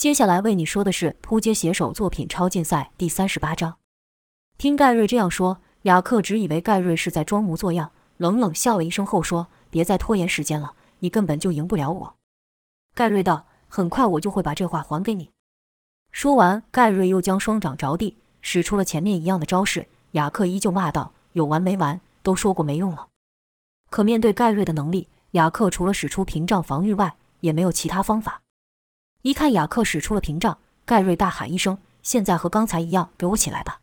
接下来为你说的是扑街写手作品超竞赛第三十八章。听盖瑞这样说，雅克只以为盖瑞是在装模作样，冷冷笑了一声后说：“别再拖延时间了，你根本就赢不了我。”盖瑞道：“很快我就会把这话还给你。”说完，盖瑞又将双掌着地，使出了前面一样的招式。雅克依旧骂道：“有完没完？都说过没用了。”可面对盖瑞的能力，雅克除了使出屏障防御外，也没有其他方法。一看雅克使出了屏障，盖瑞大喊一声：“现在和刚才一样，给我起来吧！”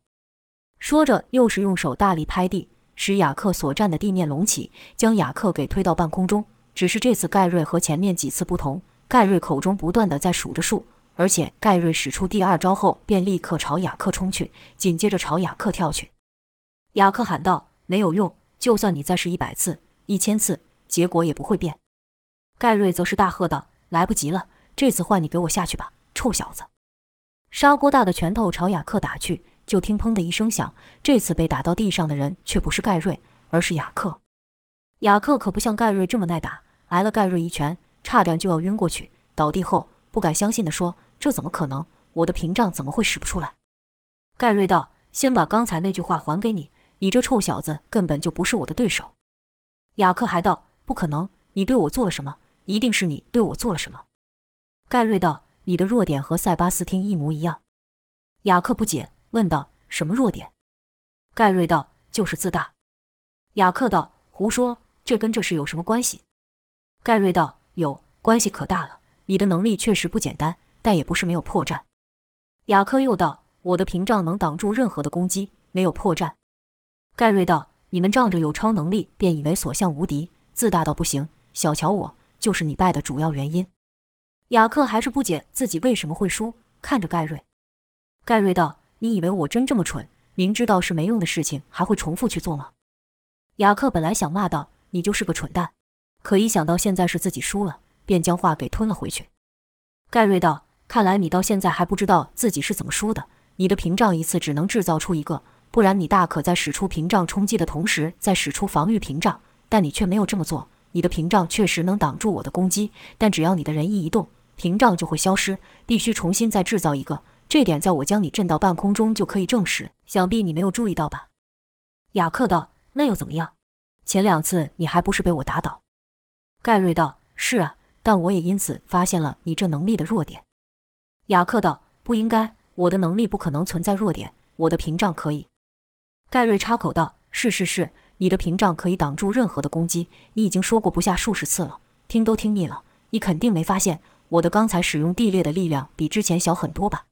说着，又是用手大力拍地，使雅克所站的地面隆起，将雅克给推到半空中。只是这次盖瑞和前面几次不同，盖瑞口中不断的在数着数，而且盖瑞使出第二招后，便立刻朝雅克冲去，紧接着朝雅克跳去。雅克喊道：“没有用，就算你再试一百次、一千次，结果也不会变。”盖瑞则是大喝道：“来不及了，这次换你给我下去吧，臭小子！”砂锅大的拳头朝雅克打去。就听“砰”的一声响，这次被打到地上的人却不是盖瑞，而是雅克。雅克可不像盖瑞这么耐打，挨了盖瑞一拳，差点就要晕过去。倒地后，不敢相信地说：“这怎么可能？我的屏障怎么会使不出来？”盖瑞道：“先把刚才那句话还给你，你这臭小子根本就不是我的对手。”雅克还道：“不可能，你对我做了什么？一定是你对我做了什么。”盖瑞道：“你的弱点和塞巴斯汀一模一样。”雅克不解。问道：“什么弱点？”盖瑞道：“就是自大。”雅克道：“胡说，这跟这事有什么关系？”盖瑞道：“有关系可大了。你的能力确实不简单，但也不是没有破绽。”雅克又道：“我的屏障能挡住任何的攻击，没有破绽。”盖瑞道：“你们仗着有超能力便以为所向无敌，自大到不行，小瞧我，就是你败的主要原因。”雅克还是不解自己为什么会输，看着盖瑞。盖瑞道。你以为我真这么蠢？明知道是没用的事情，还会重复去做吗？雅克本来想骂道：“你就是个蠢蛋。”可一想到现在是自己输了，便将话给吞了回去。盖瑞道：“看来你到现在还不知道自己是怎么输的。你的屏障一次只能制造出一个，不然你大可在使出屏障冲击的同时再使出防御屏障，但你却没有这么做。你的屏障确实能挡住我的攻击，但只要你的人一移动，屏障就会消失，必须重新再制造一个。”这点在我将你震到半空中就可以证实，想必你没有注意到吧？雅克道：“那又怎么样？前两次你还不是被我打倒？”盖瑞道：“是啊，但我也因此发现了你这能力的弱点。”雅克道：“不应该，我的能力不可能存在弱点，我的屏障可以。”盖瑞插口道：“是是是，你的屏障可以挡住任何的攻击，你已经说过不下数十次了，听都听腻了。你肯定没发现，我的刚才使用地裂的力量比之前小很多吧？”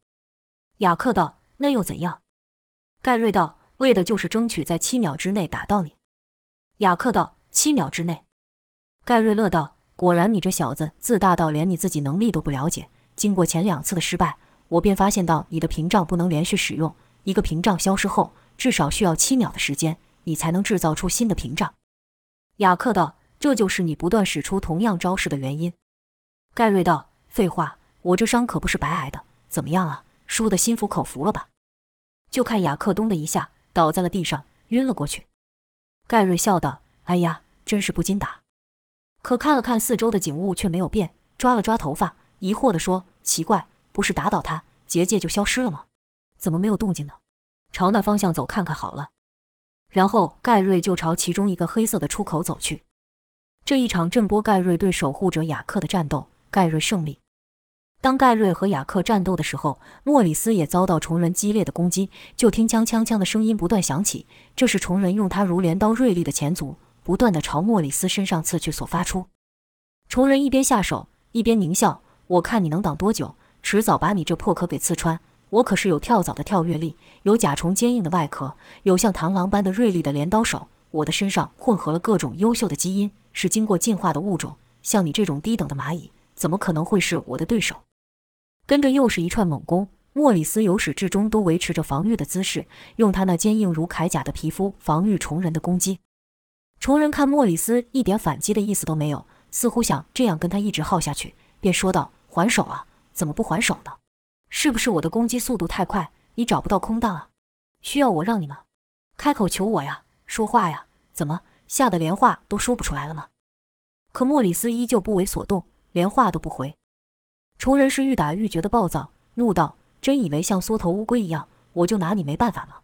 雅克道：“那又怎样？”盖瑞道：“为的就是争取在七秒之内打到你。”雅克道：“七秒之内？”盖瑞乐道：“果然，你这小子自大到连你自己能力都不了解。经过前两次的失败，我便发现到你的屏障不能连续使用。一个屏障消失后，至少需要七秒的时间，你才能制造出新的屏障。”雅克道：“这就是你不断使出同样招式的原因。”盖瑞道：“废话，我这伤可不是白挨的。怎么样啊？”输得心服口服了吧？就看雅克咚的一下倒在了地上，晕了过去。盖瑞笑道：“哎呀，真是不禁打。”可看了看四周的景物，却没有变。抓了抓头发，疑惑地说：“奇怪，不是打倒他，结界就消失了吗？怎么没有动静呢？朝那方向走看看好了。”然后盖瑞就朝其中一个黑色的出口走去。这一场震波盖瑞对守护者雅克的战斗，盖瑞胜利。当盖瑞和雅克战斗的时候，莫里斯也遭到虫人激烈的攻击。就听锵锵锵的声音不断响起，这是虫人用他如镰刀锐利的前足不断的朝莫里斯身上刺去所发出。虫人一边下手一边狞笑：“我看你能挡多久？迟早把你这破壳给刺穿。我可是有跳蚤的跳跃力，有甲虫坚硬的外壳，有像螳螂般的锐利的镰刀手。我的身上混合了各种优秀的基因，是经过进化的物种。像你这种低等的蚂蚁，怎么可能会是我的对手？”跟着又是一串猛攻，莫里斯由始至终都维持着防御的姿势，用他那坚硬如铠甲的皮肤防御虫人的攻击。虫人看莫里斯一点反击的意思都没有，似乎想这样跟他一直耗下去，便说道：“还手啊？怎么不还手呢？是不是我的攻击速度太快，你找不到空档啊？需要我让你吗？开口求我呀，说话呀？怎么吓得连话都说不出来了吗？”可莫里斯依旧不为所动，连话都不回。虫人是愈打愈觉得暴躁，怒道：“真以为像缩头乌龟一样，我就拿你没办法吗？”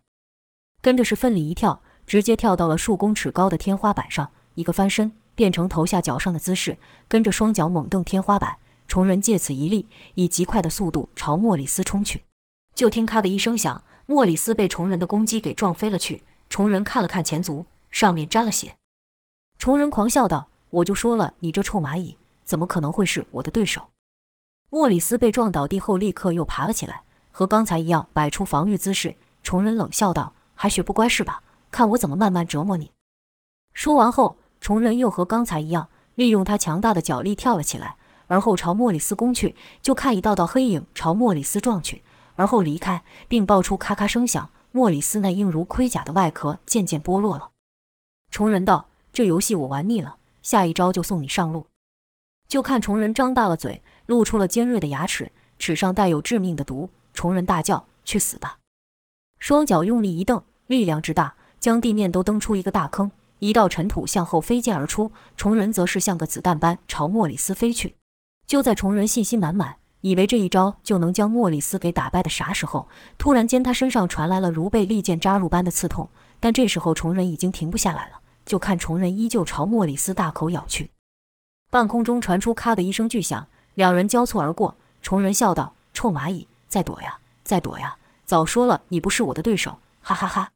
跟着是奋力一跳，直接跳到了数公尺高的天花板上，一个翻身变成头下脚上的姿势，跟着双脚猛蹬天花板。虫人借此一力，以极快的速度朝莫里斯冲去。就听咔的一声响，莫里斯被虫人的攻击给撞飞了去。虫人看了看前足，上面沾了血。虫人狂笑道：“我就说了，你这臭蚂蚁，怎么可能会是我的对手？”莫里斯被撞倒地后，立刻又爬了起来，和刚才一样摆出防御姿势。虫人冷笑道：“还学不乖是吧？看我怎么慢慢折磨你。”说完后，虫人又和刚才一样，利用他强大的脚力跳了起来，而后朝莫里斯攻去。就看一道道黑影朝莫里斯撞去，而后离开，并爆出咔咔声响。莫里斯那硬如盔甲的外壳渐渐剥落了。虫人道：“这游戏我玩腻了，下一招就送你上路。”就看虫人张大了嘴。露出了尖锐的牙齿，齿上带有致命的毒。虫人大叫：“去死吧！”双脚用力一蹬，力量之大，将地面都蹬出一个大坑。一道尘土向后飞溅而出，虫人则是像个子弹般朝莫里斯飞去。就在虫人信心满满，以为这一招就能将莫里斯给打败的啥时候，突然间他身上传来了如被利剑扎入般的刺痛。但这时候虫人已经停不下来了，就看虫人依旧朝莫里斯大口咬去。半空中传出咔的一声巨响。两人交错而过，虫人笑道：“臭蚂蚁，再躲呀，再躲呀！早说了，你不是我的对手，哈哈哈！”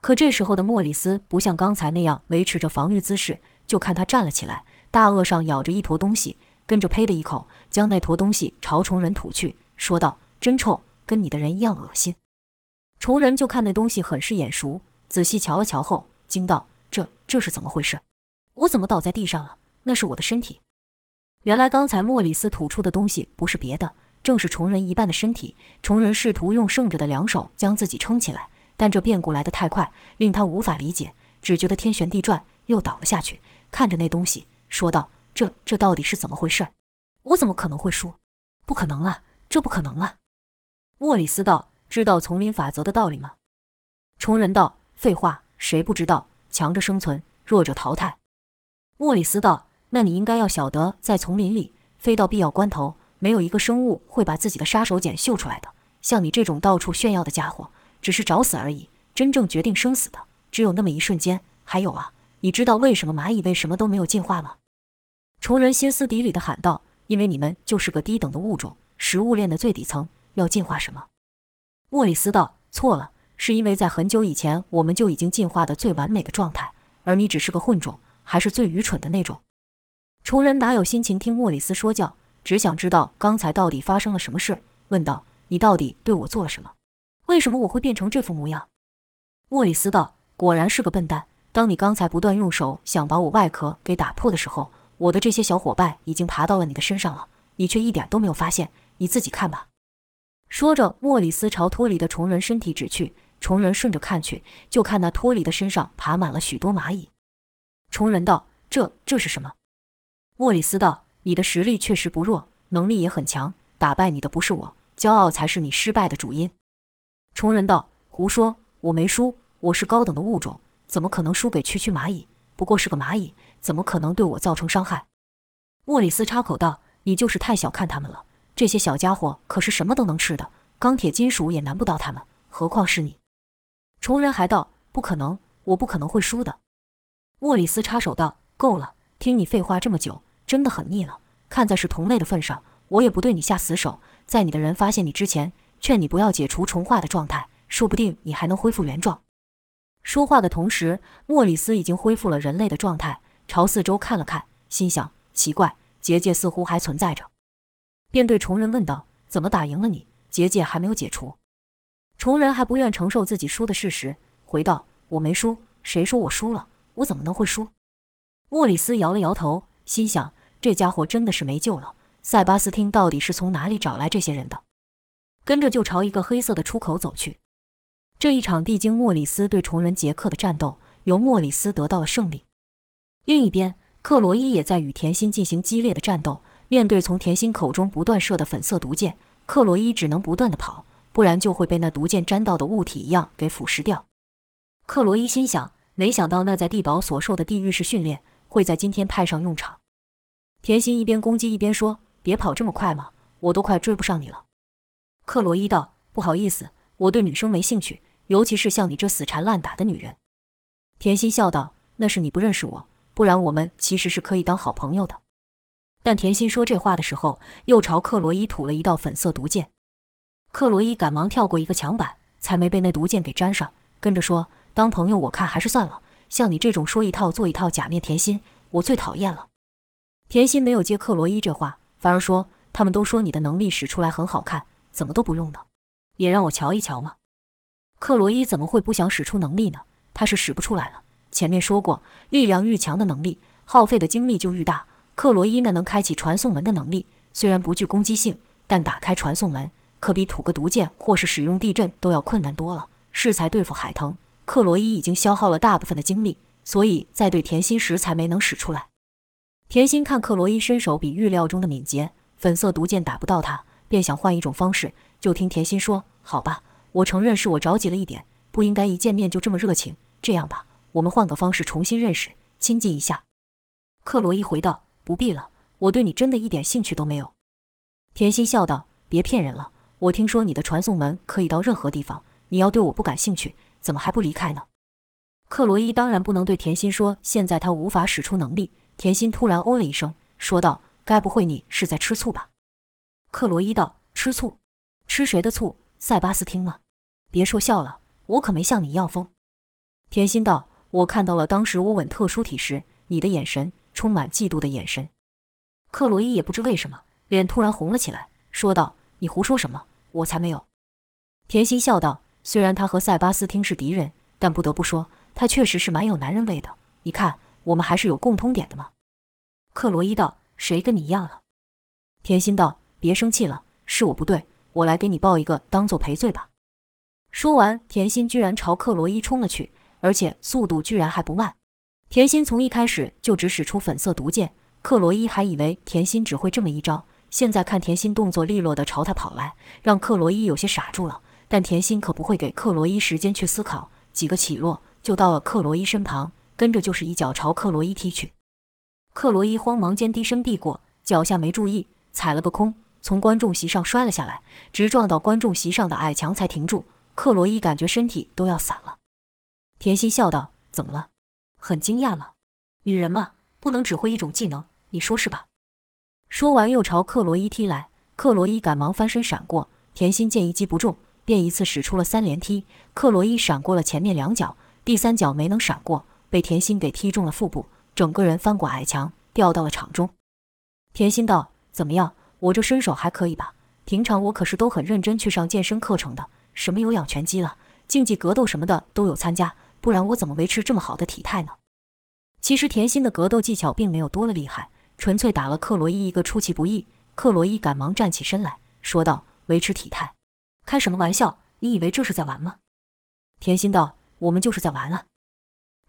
可这时候的莫里斯不像刚才那样维持着防御姿势，就看他站了起来，大颚上咬着一坨东西，跟着呸的一口，将那坨东西朝虫人吐去，说道：“真臭，跟你的人一样恶心。”虫人就看那东西很是眼熟，仔细瞧了瞧后，惊道：“这这是怎么回事？我怎么倒在地上了？那是我的身体。”原来刚才莫里斯吐出的东西不是别的，正是虫人一半的身体。虫人试图用剩着的两手将自己撑起来，但这变故来得太快，令他无法理解，只觉得天旋地转，又倒了下去。看着那东西，说道：“这这到底是怎么回事？我怎么可能会输？不可能啊，这不可能啊！”莫里斯道：“知道丛林法则的道理吗？”虫人道：“废话，谁不知道？强者生存，弱者淘汰。”莫里斯道。那你应该要晓得，在丛林里，非到必要关头，没有一个生物会把自己的杀手锏秀出来的。像你这种到处炫耀的家伙，只是找死而已。真正决定生死的，只有那么一瞬间。还有啊，你知道为什么蚂蚁为什么都没有进化吗？虫人歇斯底里地喊道：“因为你们就是个低等的物种，食物链的最底层，要进化什么？”莫里斯道：“错了，是因为在很久以前，我们就已经进化的最完美的状态，而你只是个混种，还是最愚蠢的那种。”虫人哪有心情听莫里斯说教，只想知道刚才到底发生了什么事，问道：“你到底对我做了什么？为什么我会变成这副模样？”莫里斯道：“果然是个笨蛋。当你刚才不断用手想把我外壳给打破的时候，我的这些小伙伴已经爬到了你的身上了，你却一点都没有发现。你自己看吧。”说着，莫里斯朝脱离的虫人身体指去。虫人顺着看去，就看那脱离的身上爬满了许多蚂蚁。虫人道：“这这是什么？”莫里斯道：“你的实力确实不弱，能力也很强。打败你的不是我，骄傲才是你失败的主因。”虫人道：“胡说，我没输，我是高等的物种，怎么可能输给区区蚂蚁？不过是个蚂蚁，怎么可能对我造成伤害？”莫里斯插口道：“你就是太小看他们了，这些小家伙可是什么都能吃的，钢铁、金属也难不倒他们，何况是你？”虫人还道：“不可能，我不可能会输的。”莫里斯插手道：“够了，听你废话这么久。”真的很腻了。看在是同类的份上，我也不对你下死手。在你的人发现你之前，劝你不要解除重化的状态，说不定你还能恢复原状。说话的同时，莫里斯已经恢复了人类的状态，朝四周看了看，心想：奇怪，结界似乎还存在着，便对虫人问道：“怎么打赢了你？结界还没有解除？”虫人还不愿承受自己输的事实，回道：“我没输，谁说我输了？我怎么能会输？”莫里斯摇了摇头，心想。这家伙真的是没救了！塞巴斯汀到底是从哪里找来这些人的？跟着就朝一个黑色的出口走去。这一场地精莫里斯对虫人杰克的战斗，由莫里斯得到了胜利。另一边，克罗伊也在与甜心进行激烈的战斗。面对从甜心口中不断射的粉色毒箭，克罗伊只能不断的跑，不然就会被那毒箭沾到的物体一样给腐蚀掉。克罗伊心想：没想到那在地堡所受的地狱式训练，会在今天派上用场。甜心一边攻击一边说：“别跑这么快嘛，我都快追不上你了。”克罗伊道：“不好意思，我对女生没兴趣，尤其是像你这死缠烂打的女人。”甜心笑道：“那是你不认识我，不然我们其实是可以当好朋友的。”但甜心说这话的时候，又朝克罗伊吐了一道粉色毒箭。克罗伊赶忙跳过一个墙板，才没被那毒箭给粘上，跟着说：“当朋友，我看还是算了。像你这种说一套做一套、假面甜心，我最讨厌了。”甜心没有接克罗伊这话，反而说：“他们都说你的能力使出来很好看。”怎么都不用呢？也让我瞧一瞧嘛！克罗伊怎么会不想使出能力呢？他是使不出来了。前面说过，力量愈强的能力，耗费的精力就愈大。克罗伊那能开启传送门的能力，虽然不具攻击性，但打开传送门可比吐个毒箭或是使用地震都要困难多了。适才对付海藤，克罗伊已经消耗了大部分的精力，所以在对甜心时才没能使出来。甜心看克罗伊身手比预料中的敏捷，粉色毒箭打不到他。便想换一种方式，就听甜心说：“好吧，我承认是我着急了一点，不应该一见面就这么热情。这样吧，我们换个方式重新认识、亲近一下。”克罗伊回道：“不必了，我对你真的一点兴趣都没有。”甜心笑道：“别骗人了，我听说你的传送门可以到任何地方，你要对我不感兴趣，怎么还不离开呢？”克罗伊当然不能对甜心说现在他无法使出能力。甜心突然哦了一声，说道：“该不会你是在吃醋吧？”克罗伊道：“吃醋？吃谁的醋？塞巴斯汀吗？别说笑了，我可没像你一样疯。”甜心道：“我看到了当时我吻特殊体时你的眼神，充满嫉妒的眼神。”克罗伊也不知为什么，脸突然红了起来，说道：“你胡说什么？我才没有。”甜心笑道：“虽然他和塞巴斯汀是敌人，但不得不说，他确实是蛮有男人味的。你看，我们还是有共通点的吗。”克罗伊道：“谁跟你一样了？”甜心道。别生气了，是我不对，我来给你报一个，当做赔罪吧。说完，甜心居然朝克罗伊冲了去，而且速度居然还不慢。甜心从一开始就只使出粉色毒箭，克罗伊还以为甜心只会这么一招，现在看甜心动作利落的朝他跑来，让克罗伊有些傻住了。但甜心可不会给克罗伊时间去思考，几个起落就到了克罗伊身旁，跟着就是一脚朝克罗伊踢去。克罗伊慌忙间低身避过，脚下没注意，踩了个空。从观众席上摔了下来，直撞到观众席上的矮墙才停住。克罗伊感觉身体都要散了。甜心笑道：“怎么了？很惊讶了？女人嘛，不能只会一种技能，你说是吧？”说完又朝克罗伊踢来。克罗伊赶忙翻身闪过。甜心见一击不中，便一次使出了三连踢。克罗伊闪过了前面两脚，第三脚没能闪过，被甜心给踢中了腹部，整个人翻过矮墙，掉到了场中。甜心道：“怎么样？”我这身手还可以吧？平常我可是都很认真去上健身课程的，什么有氧拳击了、竞技格斗什么的都有参加，不然我怎么维持这么好的体态呢？其实甜心的格斗技巧并没有多了厉害，纯粹打了克罗伊一个出其不意。克罗伊赶忙站起身来说道：“维持体态？开什么玩笑？你以为这是在玩吗？”甜心道：“我们就是在玩啊。”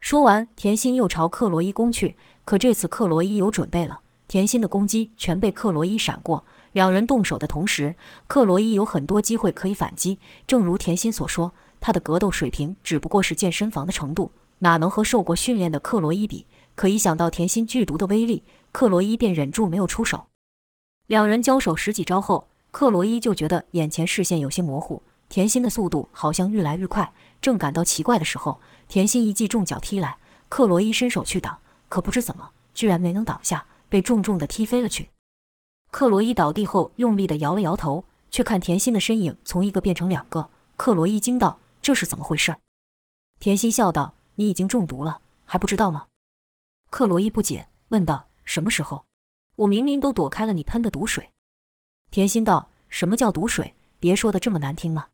说完，甜心又朝克罗伊攻去，可这次克罗伊有准备了。甜心的攻击全被克罗伊闪过，两人动手的同时，克罗伊有很多机会可以反击。正如甜心所说，他的格斗水平只不过是健身房的程度，哪能和受过训练的克罗伊比？可一想到甜心剧毒的威力，克罗伊便忍住没有出手。两人交手十几招后，克罗伊就觉得眼前视线有些模糊，甜心的速度好像愈来愈快。正感到奇怪的时候，甜心一记重脚踢来，克罗伊伸手去挡，可不知怎么，居然没能挡下。被重重的踢飞了去，克罗伊倒地后用力的摇了摇头，却看甜心的身影从一个变成两个。克罗伊惊道：“这是怎么回事？”甜心笑道：“你已经中毒了，还不知道吗？”克罗伊不解问道：“什么时候？我明明都躲开了你喷的毒水。”甜心道：“什么叫毒水？别说的这么难听吗。”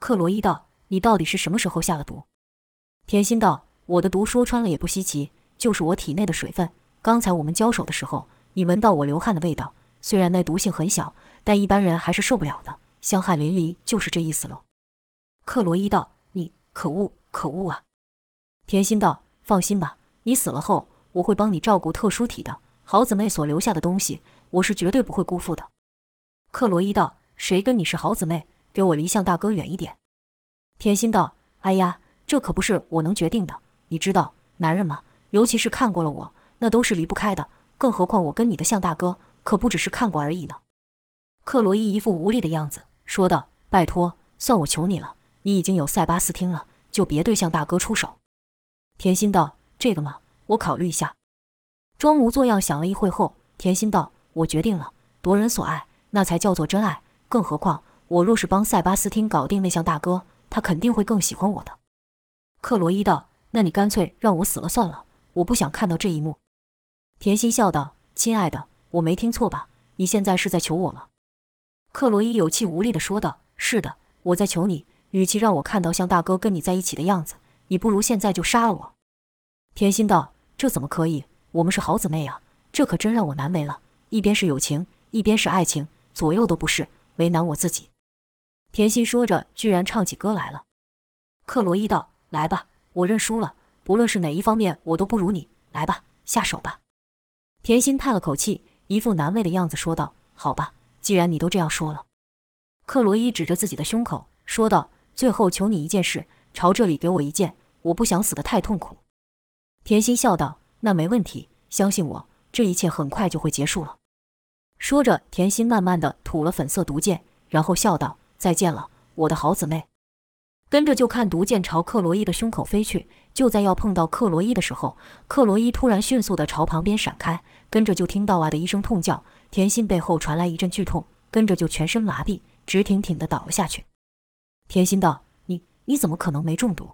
克罗伊道：“你到底是什么时候下了毒？”甜心道：“我的毒说穿了也不稀奇，就是我体内的水分。”刚才我们交手的时候，你闻到我流汗的味道。虽然那毒性很小，但一般人还是受不了的，香汗淋漓，就是这意思喽。克罗伊道：“你可恶，可恶啊！”甜心道：“放心吧，你死了后，我会帮你照顾特殊体的好姊妹所留下的东西，我是绝对不会辜负的。”克罗伊道：“谁跟你是好姊妹？给我离向大哥远一点。”甜心道：“哎呀，这可不是我能决定的，你知道，男人嘛，尤其是看过了我。”那都是离不开的，更何况我跟你的向大哥可不只是看过而已呢。克罗伊一副无力的样子，说道：“拜托，算我求你了，你已经有塞巴斯汀了，就别对向大哥出手。”甜心道：“这个嘛，我考虑一下。”装模作样想了一会后，甜心道：“我决定了，夺人所爱，那才叫做真爱。更何况，我若是帮塞巴斯汀搞定那项大哥，他肯定会更喜欢我的。”克罗伊道：“那你干脆让我死了算了，我不想看到这一幕。”甜心笑道：“亲爱的，我没听错吧？你现在是在求我吗？”克罗伊有气无力地说道：“是的，我在求你。与其让我看到像大哥跟你在一起的样子，你不如现在就杀了我。”甜心道：“这怎么可以？我们是好姊妹啊，这可真让我难为了。一边是友情，一边是爱情，左右都不是，为难我自己。”甜心说着，居然唱起歌来了。克罗伊道。来吧，我认输了。不论是哪一方面，我都不如你。来吧，下手吧。甜心叹了口气，一副难为的样子，说道：“好吧，既然你都这样说了。”克罗伊指着自己的胸口说道：“最后求你一件事，朝这里给我一剑，我不想死得太痛苦。”甜心笑道：“那没问题，相信我，这一切很快就会结束了。”说着，甜心慢慢的吐了粉色毒箭，然后笑道：“再见了，我的好姊妹。”跟着就看毒箭朝克罗伊的胸口飞去，就在要碰到克罗伊的时候，克罗伊突然迅速的朝旁边闪开，跟着就听到啊的一声痛叫，甜心背后传来一阵剧痛，跟着就全身麻痹，直挺挺的倒了下去。甜心道：“你你怎么可能没中毒？”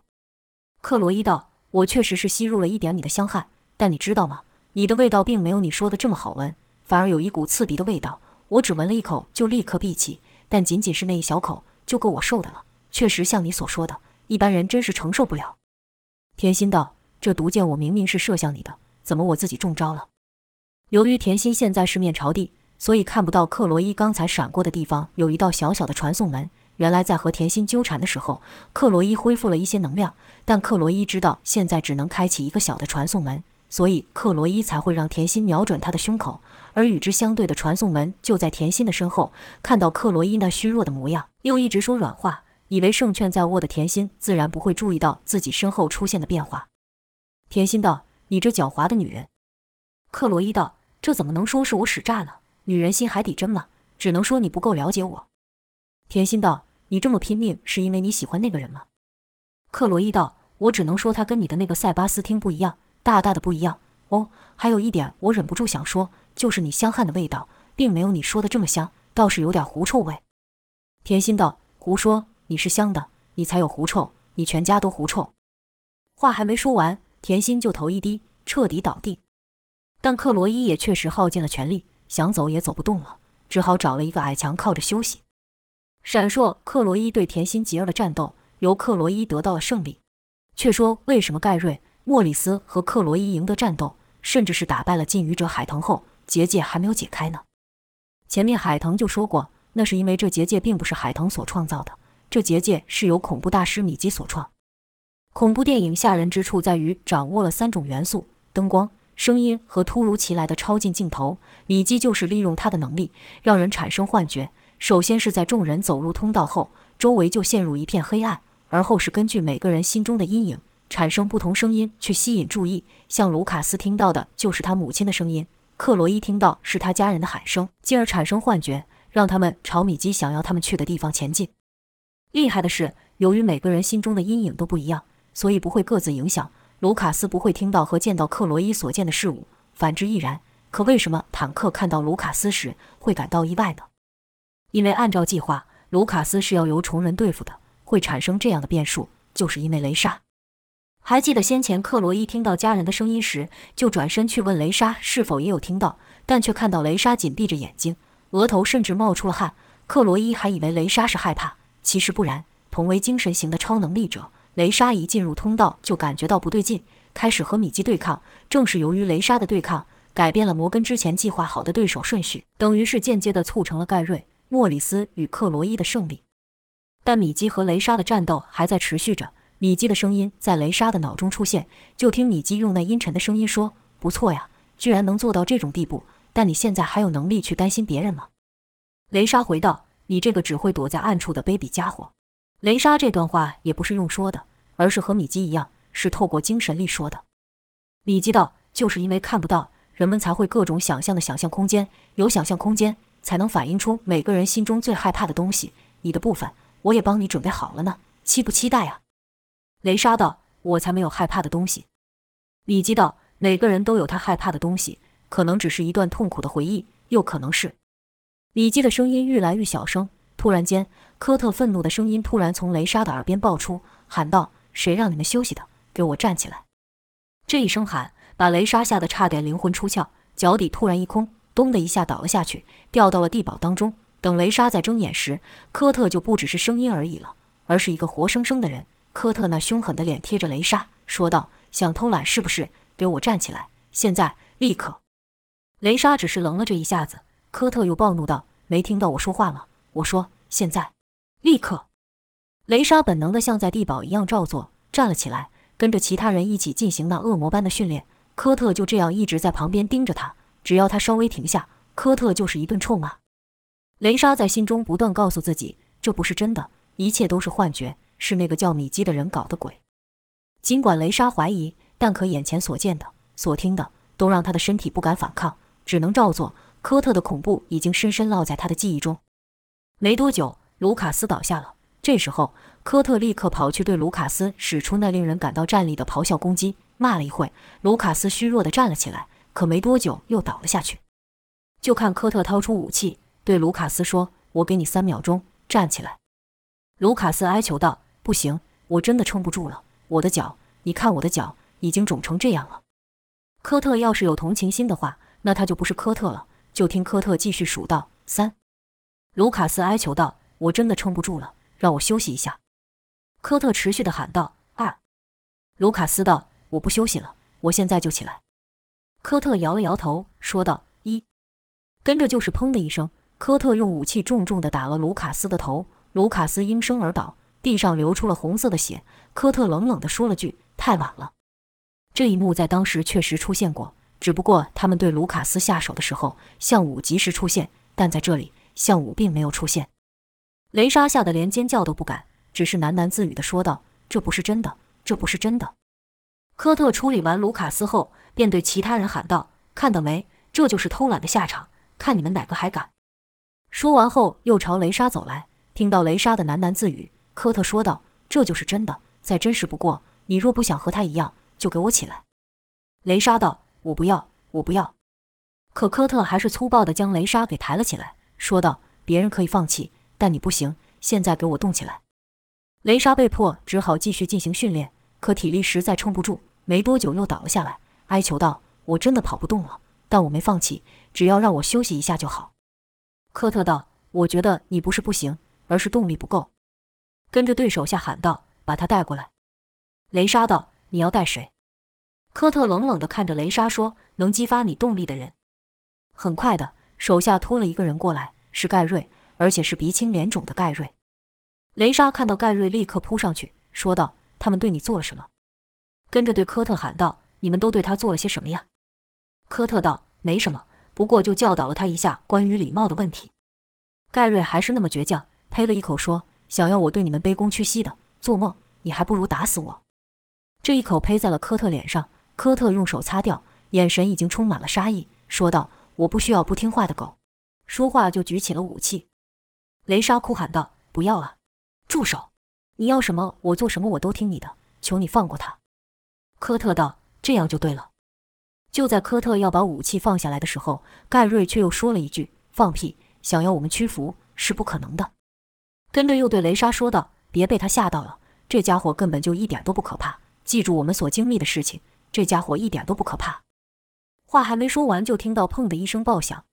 克罗伊道：“我确实是吸入了一点你的香汗，但你知道吗？你的味道并没有你说的这么好闻，反而有一股刺鼻的味道，我只闻了一口就立刻闭气，但仅仅是那一小口就够我受的了。”确实像你所说的，一般人真是承受不了。甜心道：“这毒箭我明明是射向你的，怎么我自己中招了？”由于甜心现在是面朝地，所以看不到克罗伊刚才闪过的地方有一道小小的传送门。原来在和甜心纠缠的时候，克罗伊恢复了一些能量，但克罗伊知道现在只能开启一个小的传送门，所以克罗伊才会让甜心瞄准他的胸口。而与之相对的传送门就在甜心的身后。看到克罗伊那虚弱的模样，又一直说软话。以为胜券在握的甜心自然不会注意到自己身后出现的变化。甜心道：“你这狡猾的女人。”克罗伊道：“这怎么能说是我使诈呢？女人心海底针嘛，只能说你不够了解我。”甜心道：“你这么拼命是因为你喜欢那个人吗？”克罗伊道：“我只能说他跟你的那个塞巴斯汀不一样，大大的不一样。哦，还有一点我忍不住想说，就是你香汗的味道并没有你说的这么香，倒是有点狐臭味。”甜心道：“胡说。”你是香的，你才有狐臭，你全家都狐臭。话还没说完，甜心就头一低，彻底倒地。但克罗伊也确实耗尽了全力，想走也走不动了，只好找了一个矮墙靠着休息。闪烁，克罗伊对甜心极恶的战斗，由克罗伊得到了胜利。却说为什么盖瑞、莫里斯和克罗伊赢得战斗，甚至是打败了禁渔者海腾后，结界还没有解开呢？前面海腾就说过，那是因为这结界并不是海腾所创造的。这结界是由恐怖大师米基所创。恐怖电影吓人之处在于掌握了三种元素：灯光、声音和突如其来的超近镜头。米基就是利用他的能力，让人产生幻觉。首先是在众人走入通道后，周围就陷入一片黑暗；而后是根据每个人心中的阴影，产生不同声音去吸引注意。像卢卡斯听到的就是他母亲的声音，克罗伊听到是他家人的喊声，进而产生幻觉，让他们朝米基想要他们去的地方前进。厉害的是，由于每个人心中的阴影都不一样，所以不会各自影响。卢卡斯不会听到和见到克罗伊所见的事物，反之亦然。可为什么坦克看到卢卡斯时会感到意外呢？因为按照计划，卢卡斯是要由虫人对付的，会产生这样的变数，就是因为雷莎。还记得先前克罗伊听到家人的声音时，就转身去问雷莎是否也有听到，但却看到雷莎紧闭着眼睛，额头甚至冒出了汗。克罗伊还以为雷莎是害怕。其实不然，同为精神型的超能力者，雷莎一进入通道就感觉到不对劲，开始和米基对抗。正是由于雷莎的对抗，改变了摩根之前计划好的对手顺序，等于是间接的促成了盖瑞、莫里斯与克罗伊的胜利。但米基和雷莎的战斗还在持续着。米基的声音在雷莎的脑中出现，就听米基用那阴沉的声音说：“不错呀，居然能做到这种地步。但你现在还有能力去担心别人吗？”雷莎回道。你这个只会躲在暗处的卑鄙家伙！雷莎这段话也不是用说的，而是和米基一样，是透过精神力说的。米基道：“就是因为看不到，人们才会各种想象的想象空间。有想象空间，才能反映出每个人心中最害怕的东西。你的部分我也帮你准备好了呢，期不期待啊？”雷莎道：“我才没有害怕的东西。”米基道：“每个人都有他害怕的东西，可能只是一段痛苦的回忆，又可能是……”李基的声音愈来愈小声。突然间，科特愤怒的声音突然从雷莎的耳边爆出，喊道：“谁让你们休息的？给我站起来！”这一声喊把雷莎吓得差点灵魂出窍，脚底突然一空，咚的一下倒了下去，掉到了地堡当中。等雷莎再睁眼时，科特就不只是声音而已了，而是一个活生生的人。科特那凶狠的脸贴着雷莎，说道：“想偷懒是不是？给我站起来！现在，立刻！”雷莎只是愣了这一下子，科特又暴怒道：“没听到我说话吗？我说现在，立刻！”雷莎本能的像在地堡一样照做，站了起来，跟着其他人一起进行那恶魔般的训练。科特就这样一直在旁边盯着他，只要他稍微停下，科特就是一顿臭骂。雷莎在心中不断告诉自己：“这不是真的，一切都是幻觉。”是那个叫米基的人搞的鬼。尽管雷莎怀疑，但可眼前所见的、所听的都让他的身体不敢反抗，只能照做。科特的恐怖已经深深烙在他的记忆中。没多久，卢卡斯倒下了。这时候，科特立刻跑去对卢卡斯使出那令人感到战栗的咆哮攻击，骂了一会，卢卡斯虚弱地站了起来，可没多久又倒了下去。就看科特掏出武器，对卢卡斯说：“我给你三秒钟，站起来。”卢卡斯哀求道：“不行，我真的撑不住了。我的脚，你看我的脚已经肿成这样了。”科特要是有同情心的话，那他就不是科特了。就听科特继续数到三。卢卡斯哀求道：“我真的撑不住了，让我休息一下。”科特持续的喊道：“二。”卢卡斯道：“我不休息了，我现在就起来。”科特摇了摇头，说道：“一。”跟着就是砰的一声，科特用武器重重的打了卢卡斯的头。卢卡斯应声而倒，地上流出了红色的血。科特冷冷地说了句：“太晚了。”这一幕在当时确实出现过，只不过他们对卢卡斯下手的时候，向武及时出现，但在这里，向武并没有出现。雷莎吓得连尖叫都不敢，只是喃喃自语地说道：“这不是真的，这不是真的。”科特处理完卢卡斯后，便对其他人喊道：“看到没？这就是偷懒的下场，看你们哪个还敢！”说完后，又朝雷莎走来。听到雷莎的喃喃自语，科特说道：“这就是真的，再真实不过。你若不想和他一样，就给我起来。”雷莎道：“我不要，我不要。”可科特还是粗暴地将雷莎给抬了起来，说道：“别人可以放弃，但你不行。现在给我动起来。”雷莎被迫只好继续进行训练，可体力实在撑不住，没多久又倒了下来，哀求道：“我真的跑不动了，但我没放弃，只要让我休息一下就好。”科特道：“我觉得你不是不行。”而是动力不够，跟着对手下喊道：“把他带过来。”雷莎道：“你要带谁？”科特冷冷地看着雷莎说：“能激发你动力的人。”很快的，手下拖了一个人过来，是盖瑞，而且是鼻青脸肿的盖瑞。雷莎看到盖瑞，立刻扑上去，说道：“他们对你做了什么？”跟着对科特喊道：“你们都对他做了些什么呀？”科特道：“没什么，不过就教导了他一下关于礼貌的问题。”盖瑞还是那么倔强。呸了一口，说：“想要我对你们卑躬屈膝的，做梦！你还不如打死我。”这一口呸在了科特脸上，科特用手擦掉，眼神已经充满了杀意，说道：“我不需要不听话的狗。”说话就举起了武器。雷莎哭喊道：“不要啊！住手！你要什么，我做什么，我都听你的。求你放过他。”科特道：“这样就对了。”就在科特要把武器放下来的时候，盖瑞却又说了一句：“放屁！想要我们屈服是不可能的。”跟着又对雷莎说道：“别被他吓到了，这家伙根本就一点都不可怕。记住我们所经历的事情，这家伙一点都不可怕。”话还没说完，就听到“砰”的一声爆响，